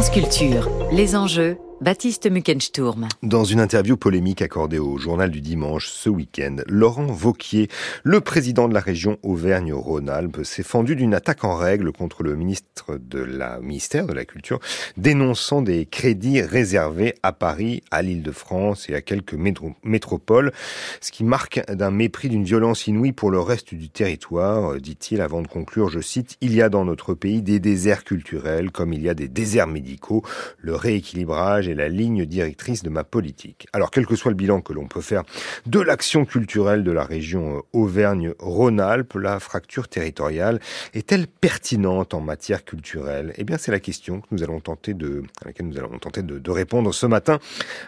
France Culture, les enjeux Baptiste Muckensturm. Dans une interview polémique accordée au journal du dimanche ce week-end, Laurent Vauquier, le président de la région Auvergne-Rhône-Alpes, s'est fendu d'une attaque en règle contre le ministre de la ministère de la Culture, dénonçant des crédits réservés à Paris, à l'Île-de-France et à quelques métropoles, ce qui marque d'un mépris d'une violence inouïe pour le reste du territoire, dit-il avant de conclure, je cite, il y a dans notre pays des déserts culturels comme il y a des déserts médicaux, le rééquilibrage la ligne directrice de ma politique. Alors, quel que soit le bilan que l'on peut faire de l'action culturelle de la région euh, Auvergne-Rhône-Alpes, la fracture territoriale est-elle pertinente en matière culturelle? Eh bien, c'est la question que nous allons tenter de, à laquelle nous allons tenter de, répondre ce matin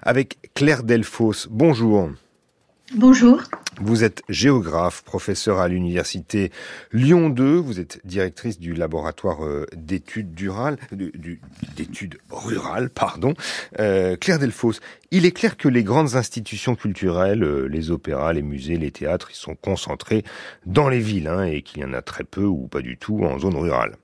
avec Claire Delfos. Bonjour. Bonjour. Vous êtes géographe, professeur à l'université Lyon 2. Vous êtes directrice du laboratoire euh, d'études rurales, d'études rurales, pardon. Euh, Claire Delfos, il est clair que les grandes institutions culturelles, euh, les opéras, les musées, les théâtres, ils sont concentrés dans les villes, hein, et qu'il y en a très peu ou pas du tout en zone rurale.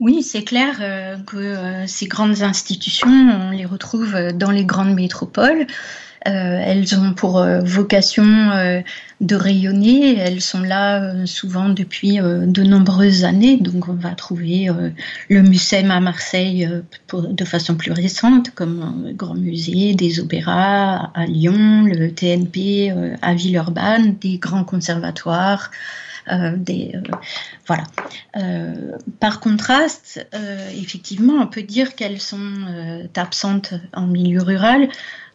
Oui, c'est clair que ces grandes institutions, on les retrouve dans les grandes métropoles. Euh, elles ont pour euh, vocation euh, de rayonner. Elles sont là souvent depuis de nombreuses années. Donc on va trouver le Mucem à Marseille de façon plus récente, comme un grand musée, des opéras à Lyon, le TNP à Villeurbanne, des grands conservatoires. des, voilà. par contraste, effectivement, on peut dire qu'elles sont absentes en milieu rural.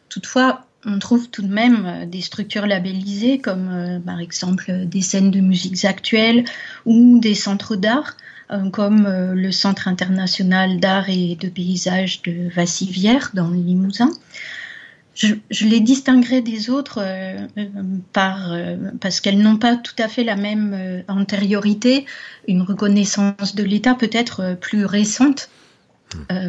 Toutefois, on trouve tout de même euh, des structures labellisées comme euh, par exemple des scènes de musiques actuelles ou des centres d'art euh, comme le Centre international d'art et de paysage de Vassivière dans le Limousin. Je, les distinguerai des autres par, parce qu'elles n'ont pas tout à fait la même antériorité, une reconnaissance de l'État peut-être plus récente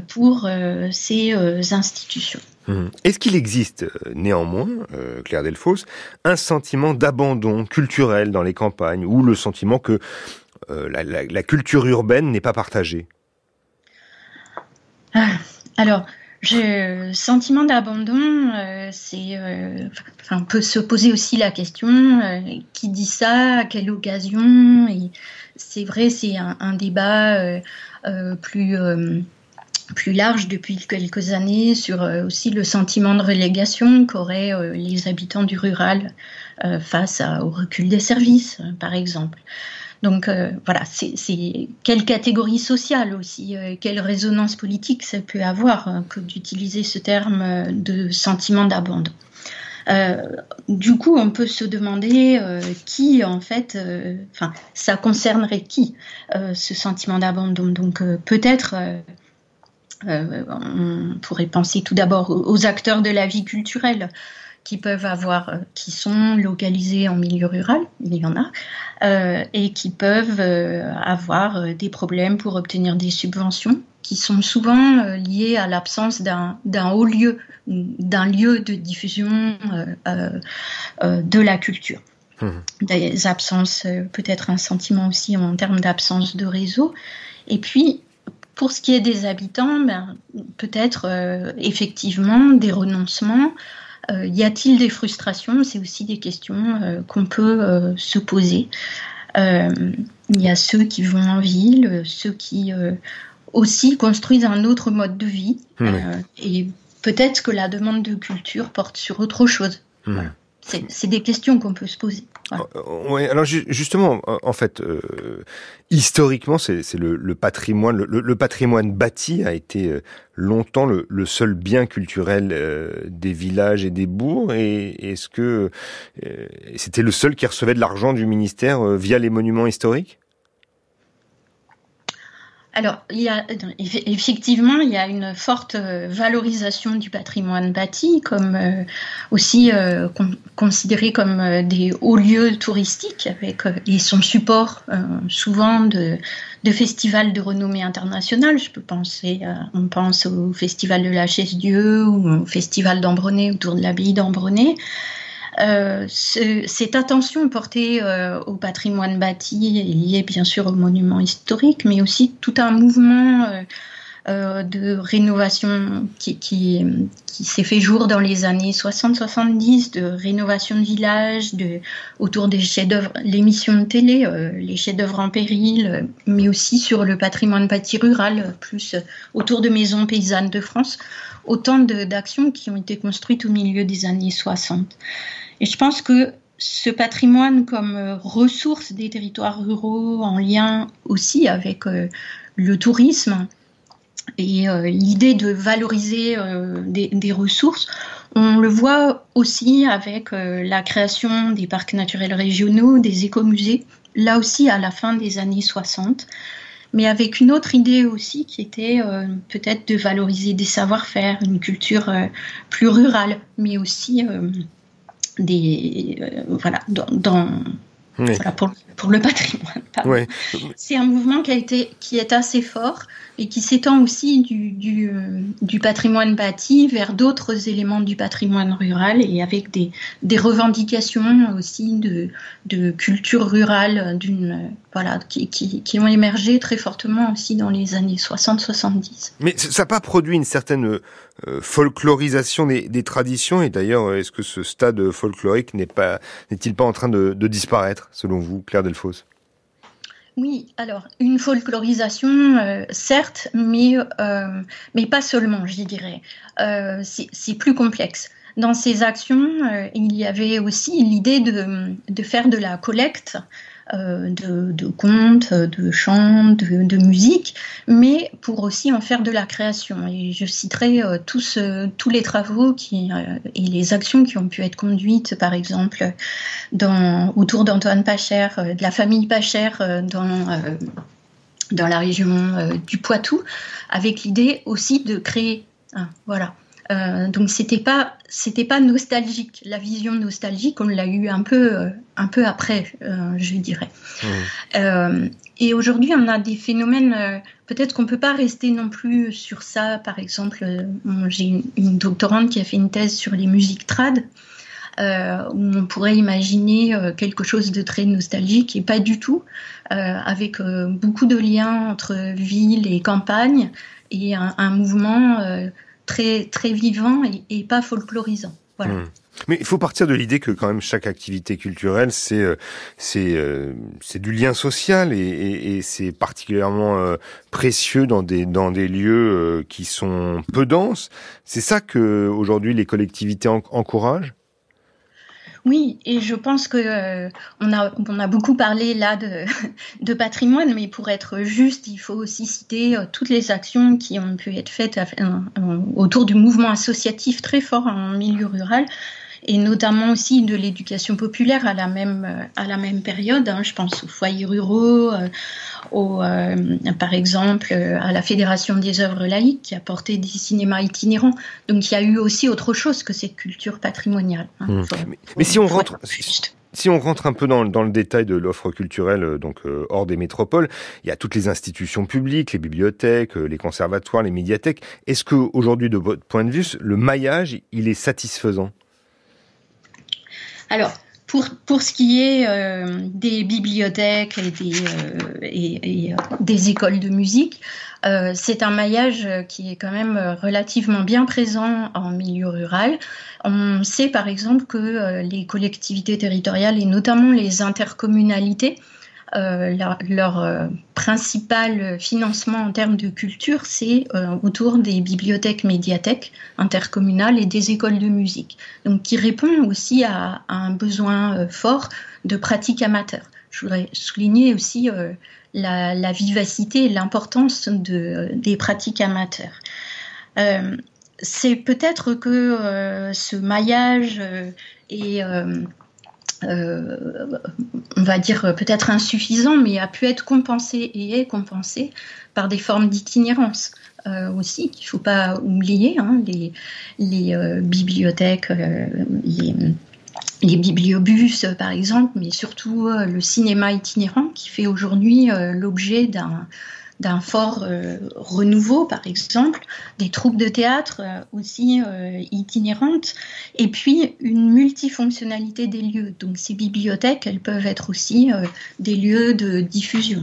pour ces institutions. Hum. Est-ce qu'il existe euh, néanmoins, euh, Claire Delfos, un sentiment d'abandon culturel dans les campagnes ou le sentiment que euh, la, culture urbaine n'est pas partagée? Ah, Alors, le sentiment d'abandon, c'est, enfin, on peut se poser aussi la question qui dit ça, à quelle occasion? Et c'est vrai, c'est un débat plus plus large depuis quelques années sur euh, aussi le sentiment de relégation qu'auraient euh, les habitants du rural euh, face au recul des services, par exemple. Donc voilà, c'est quelle catégorie sociale aussi, quelle résonance politique ça peut avoir hein, que d'utiliser ce terme de sentiment d'abandon. du coup, on peut se demander qui, en fait, enfin, ça concernerait qui, ce sentiment d'abandon? Donc, peut-être euh, on pourrait penser tout d'abord aux acteurs de la vie culturelle qui peuvent avoir, euh, qui sont localisés en milieu rural, il y en a, euh, et qui peuvent avoir des problèmes pour obtenir des subventions qui sont souvent liées à l'absence d'un haut lieu, d'un lieu de diffusion de la culture. Mmh. Des absences, peut-être un sentiment aussi en termes d'absence de réseau. Et puis, pour ce qui est des habitants, ben, peut-être euh, effectivement des renoncements. Euh, y a-t-il des frustrations? C'est aussi des questions euh, qu'on peut se poser. Il y a ceux qui vont en ville, ceux qui aussi construisent un autre mode de vie. et peut-être que la demande de culture porte sur autre chose. C'est des questions qu'on peut se poser. Oui, alors justement, en fait, euh, historiquement, c'est le, patrimoine, le, patrimoine bâti a été euh, longtemps le, seul bien culturel euh, des villages et des bourgs. Et est-ce que c'était le seul qui recevait de l'argent du ministère via les monuments historiques? Alors, il y a, effectivement, il y a une forte euh, valorisation du patrimoine bâti, comme euh, aussi euh, considéré comme des hauts lieux touristiques, avec et son support souvent de, festivals de renommée internationale. Je peux penser, on pense au festival de la Chaise-Dieu ou au festival d'Ambronay autour de l'abbaye d'Ambronay. Euh, cette attention portée euh, au patrimoine bâti est liée bien sûr aux monuments historiques, mais aussi tout un mouvement de rénovation qui, qui, s'est fait jour dans les années 60-70, de rénovation de villages, de, autour des chefs-d'œuvre, l'émission de télé, euh, les chefs-d'œuvre en péril, mais aussi sur le patrimoine bâti rural, plus autour de maisons paysannes de France. Autant d'actions qui ont été construites au milieu des années 60. Et je pense que ce patrimoine comme euh, ressource des territoires ruraux en lien aussi avec euh, le tourisme et euh, l'idée de valoriser des, ressources, on le voit aussi avec la création des parcs naturels régionaux, des écomusées, là aussi à la fin des années 60, mais avec une autre idée aussi qui était peut-être de valoriser des savoir-faire, une culture plus rurale, mais aussi des euh, voilà dans, pour, pour, le patrimoine. C'est un mouvement qui a été qui est assez fort et qui s'étend aussi du, du, euh, du, patrimoine bâti vers d'autres éléments du patrimoine rural et avec des, des revendications aussi de, de culture rurale d'une voilà qui, qui, qui, ont émergé très fortement aussi dans les années 60-70. Mais ça n'a pas produit une certaine euh, folklorisation des, des, traditions et d'ailleurs est-ce que ce stade folklorique n'est pas n'est-il pas en train de, de disparaître selon vous Claire Oui, alors une folklorisation, euh, certes, mais, euh, mais pas seulement, je dirais. Euh, c'est plus complexe. Dans ces actions, il y avait aussi l'idée de, de, faire de la collecte euh, de, contes, de chants, de, musique, mais pour aussi en faire de la création. Et je citerai euh, tous, euh, tous les travaux qui, et les actions qui ont pu être conduites, par exemple, dans, autour d'Antoine Pacher, de la famille Pacher dans dans la région du Poitou, avec l'idée aussi de créer. Voilà. Euh, donc c'était pas c'était pas nostalgique. La vision nostalgique, on l'a eu un peu euh, un peu après, euh, je dirais. Mmh. et aujourd'hui, on a des phénomènes. Peut-être qu'on peut pas rester non plus sur ça. Par exemple, j'ai une, une, doctorante qui a fait une thèse sur les musiques trad. où on pourrait imaginer quelque chose de très nostalgique et pas du tout, avec beaucoup de liens entre ville et campagne et un, un mouvement très, très vivant et, pas folklorisant. Voilà. Hmm. Mais il faut partir de l'idée que quand même chaque activité culturelle, c'est euh, c'est euh, c'est du lien social et, c'est particulièrement euh, précieux dans des dans des lieux qui sont peu denses. C'est ça que aujourd'hui les collectivités encouragent. Oui, et je pense que euh, on, a, beaucoup parlé là de, patrimoine, mais pour être juste, il faut aussi citer euh, toutes les actions qui ont pu être faites autour du mouvement associatif très fort en milieu rural et notamment aussi de l'éducation populaire à la même, à la même période. Hein. Je pense aux foyers ruraux, euh, euh, par exemple à la Fédération des œuvres laïques qui a porté des cinémas itinérants. Donc il y a eu aussi autre chose que cette culture patrimoniale. Hein. Mmh. mais, si on rentre... Si on rentre un peu dans, dans le détail de l'offre culturelle, euh, donc hors des métropoles, il y a toutes les institutions publiques, les bibliothèques, les conservatoires, les médiathèques. Est-ce que aujourd'hui, de votre point de vue, le maillage, il est satisfaisant? Alors, pour, pour ce qui est euh, des bibliothèques et des, euh, et, euh, des écoles de musique, c'est un maillage qui est quand même relativement bien présent en milieu rural. On sait par exemple que les collectivités territoriales et notamment les intercommunalités euh, leur, euh, principal financement en termes de culture, c'est euh, autour des bibliothèques médiathèques intercommunales et des écoles de musique, donc qui répond aussi à, un besoin fort de pratiques amateurs. Je voudrais souligner aussi la, vivacité et l'importance de, des pratiques amateurs. c'est peut-être que ce maillage est euh, on va dire peut-être insuffisant, mais a pu être compensé et est compensé par des formes d'itinérance. Euh, aussi qu'il ne faut pas oublier, hein, les, euh, bibliothèques, les, bibliobus par exemple, mais surtout le cinéma itinérant qui fait aujourd'hui l'objet d'un d'un fort euh, renouveau, par exemple, des troupes de théâtre euh, aussi euh, itinérantes, et puis une multifonctionnalité des lieux. Donc ces bibliothèques, elles peuvent être aussi des lieux de diffusion.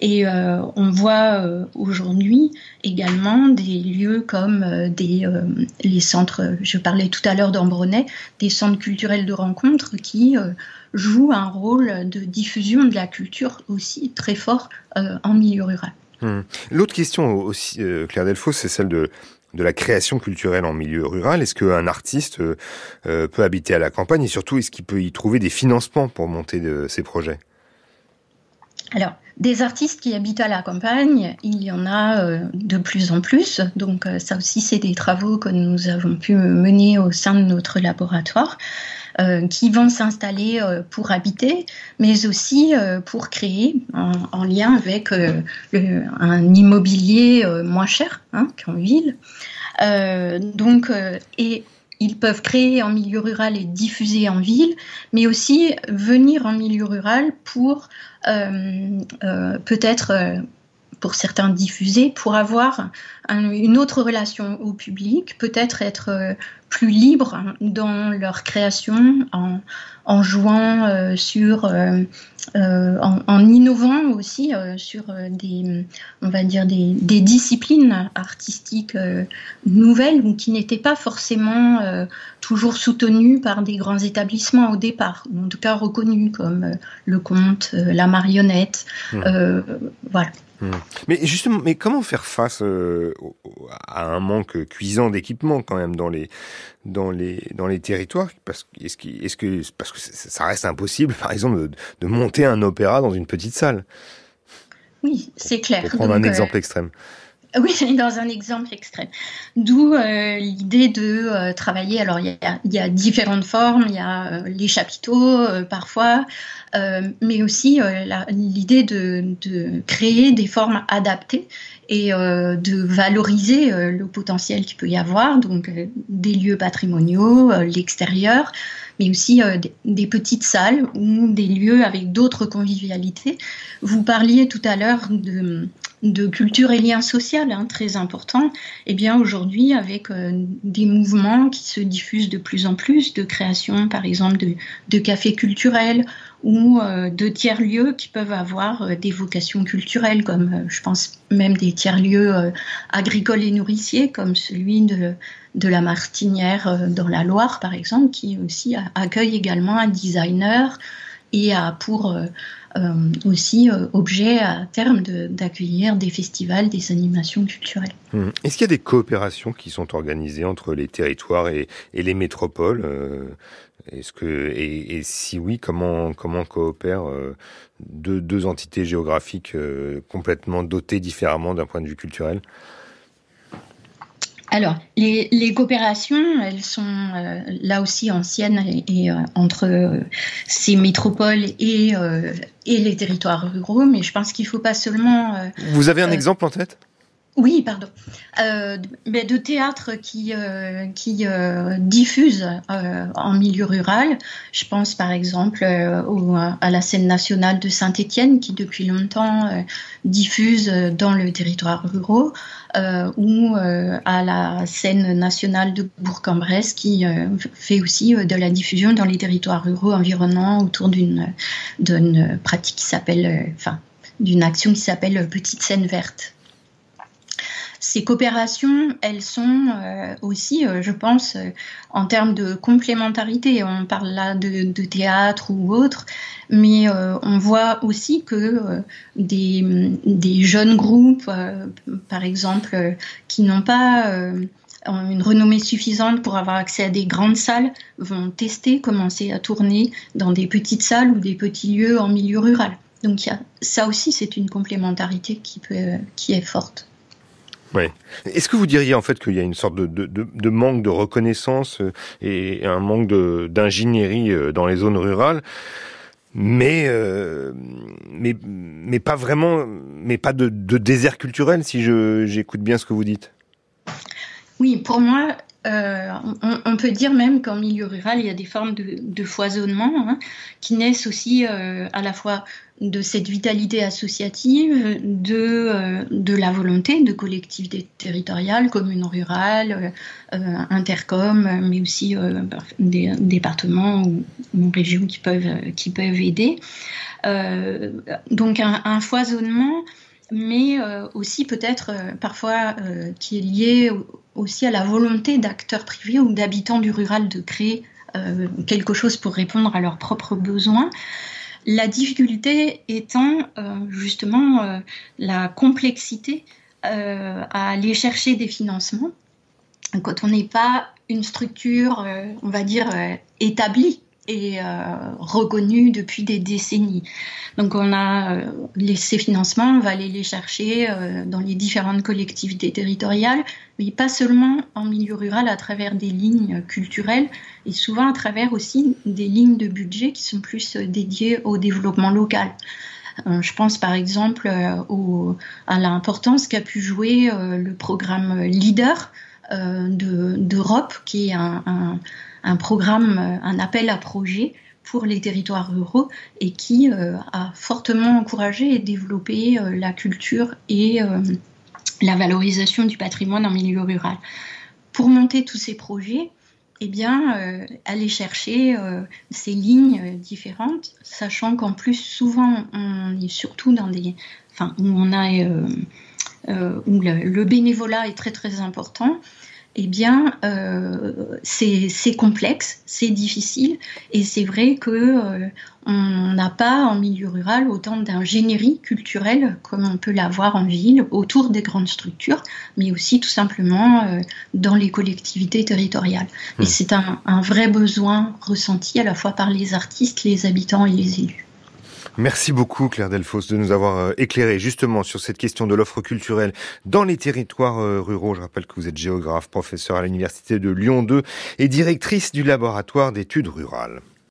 Et on voit aujourd'hui également des lieux comme les centres, je parlais tout à l'heure d'Ambronay, des centres culturels de rencontre qui jouent un rôle de diffusion de la culture aussi très fort en milieu rural. Hmm. L'autre question aussi, Claire Delfos, c'est celle de la création culturelle en milieu rural Est-ce qu'un artiste euh, euh, peut habiter à la campagne et surtout est-ce qu'il peut y trouver des financements pour monter ses projets? Alors, des artistes qui habitent à la campagne, il y en a euh, de plus en plus. Donc, ça aussi, c'est des travaux que nous avons pu mener au sein de notre laboratoire. Euh, qui vont s'installer euh, pour habiter, mais aussi euh, pour créer en, lien avec un immobilier moins cher hein, qu'en ville. donc, et ils peuvent créer en milieu rural et diffuser en ville, mais aussi venir en milieu rural pour peut-être pour certains diffuser, pour avoir une autre relation au public, peut-être être euh, plus libre dans leur création en, en jouant euh, sur, euh, en, en, innovant aussi sur des, on va dire des, des disciplines artistiques nouvelles ou qui n'étaient pas forcément toujours soutenues par des grands établissements au départ, ou en tout cas reconnus comme le conte, la marionnette, mmh. voilà. Hmm. Mais justement, mais comment faire face euh, à un manque cuisant d'équipement quand même dans les dans les dans les territoires Parce est-ce que parce que ça reste impossible, par exemple, de, monter un opéra dans une petite salle Oui, c'est clair. Pour prendre un euh, exemple extrême. Oui, dans un exemple extrême. D'où euh, l'idée de euh, travailler. Alors, il y, a, différentes formes. Il y a euh, les chapiteaux parfois, mais aussi l'idée de, créer des formes adaptées et de valoriser le potentiel qu'il peut y avoir. Donc, des lieux patrimoniaux, l'extérieur, mais aussi des, petites salles ou des lieux avec d'autres convivialités. Vous parliez tout à l'heure de de culture et lien social hein, très important, et eh bien aujourd'hui avec euh, des mouvements qui se diffusent de plus en plus, de création par exemple de, cafés culturels ou euh, de tiers-lieux qui peuvent avoir euh, des vocations culturelles, comme je pense même des tiers-lieux agricoles et nourriciers, comme celui de la Martinière dans la Loire par exemple, qui aussi accueille également un designer et a pour euh, aussi euh, objet à terme d'accueillir des festivals, des animations culturelles. Hum. Est-ce qu'il y a des coopérations qui sont organisées entre les territoires et, les métropoles euh, Est-ce que et, si oui, comment comment coopèrent deux entités géographiques complètement dotées différemment d'un point de vue culturel? Alors, les, coopérations, elles sont euh, là aussi anciennes et, euh, entre euh, ces métropoles et, et, les territoires ruraux, mais je pense qu'il ne faut pas seulement... Vous avez un exemple en tête? Oui, pardon. Euh, mais de théâtre qui, euh, euh, diffuse en milieu rural. Je pense par exemple à la scène nationale de Saint-Étienne qui depuis longtemps diffuse dans le territoire rural ou à la scène nationale de Bourg-en-Bresse qui fait aussi de la diffusion dans les territoires ruraux environnants autour d'une pratique qui s'appelle, d'une action qui s'appelle Petite scène verte. Ces coopérations, elles sont euh, aussi, euh, je pense, euh, en termes de complémentarité. On parle là de, théâtre ou autre, mais on voit aussi que des, jeunes groupes, par exemple, qui n'ont pas une renommée suffisante pour avoir accès à des grandes salles, vont tester, commencer à tourner dans des petites salles ou des petits lieux en milieu rural. Donc ça aussi, c'est une complémentarité qui est forte. Oui. Est-ce que vous diriez en fait qu'il y a une sorte de, de, de, manque de reconnaissance euh, et un manque d'ingénierie euh, dans les zones rurales mais, euh, mais, mais pas vraiment, mais pas de, désert culturel si j'écoute bien ce que vous dites? Oui, pour moi, euh, on, peut dire même qu'en milieu rural, il y a des formes de, foisonnement hein, qui naissent aussi euh, à la fois de cette vitalité associative, de, euh, la volonté de collectivité territoriale, communes rurales, intercom, mais aussi des départements ou, régions qui peuvent aider. donc un, foisonnement mais aussi peut-être parfois qui est lié aussi à la volonté d'acteurs privés ou d'habitants du rural de créer euh, quelque chose pour répondre à leurs propres besoins. La difficulté étant euh, justement euh, la complexité à aller chercher des financements quand on n'est pas une structure, on va dire, établie et reconnue depuis des décennies. Donc on a euh, ces financements, on va aller les chercher euh, dans les différentes collectivités territoriales, mais pas seulement en milieu rural à travers des lignes culturelles, et souvent à travers aussi des lignes de budget qui sont plus euh, dédiées au développement local. Je pense par exemple à l'importance qu'a pu jouer le programme LEADER d'Europe, qui est un, programme, un appel à projet pour les territoires ruraux et qui euh, a fortement encouragé et développé euh, la culture et euh, la valorisation du patrimoine en milieu rural. Pour monter tous ces projets, eh bien, aller chercher ces lignes différentes, sachant qu'en plus, souvent, on est surtout dans des. Enfin, où on a. où le, bénévolat est très très important eh bien, euh, c'est complexe, c'est difficile, et c'est vrai que euh, on n'a pas en milieu rural autant d'ingénierie culturelle comme on peut l'avoir en ville autour des grandes structures, mais aussi tout simplement euh, dans les collectivités territoriales. Et mmh. c'est un, un vrai besoin ressenti à la fois par les artistes, les habitants et les élus. Merci beaucoup Claire Delfos de nous avoir euh, éclairé justement sur cette question de l'offre culturelle dans les territoires euh, ruraux. Je rappelle que vous êtes géographe, professeur à l'université de Lyon 2 et directrice du laboratoire d'études rurales.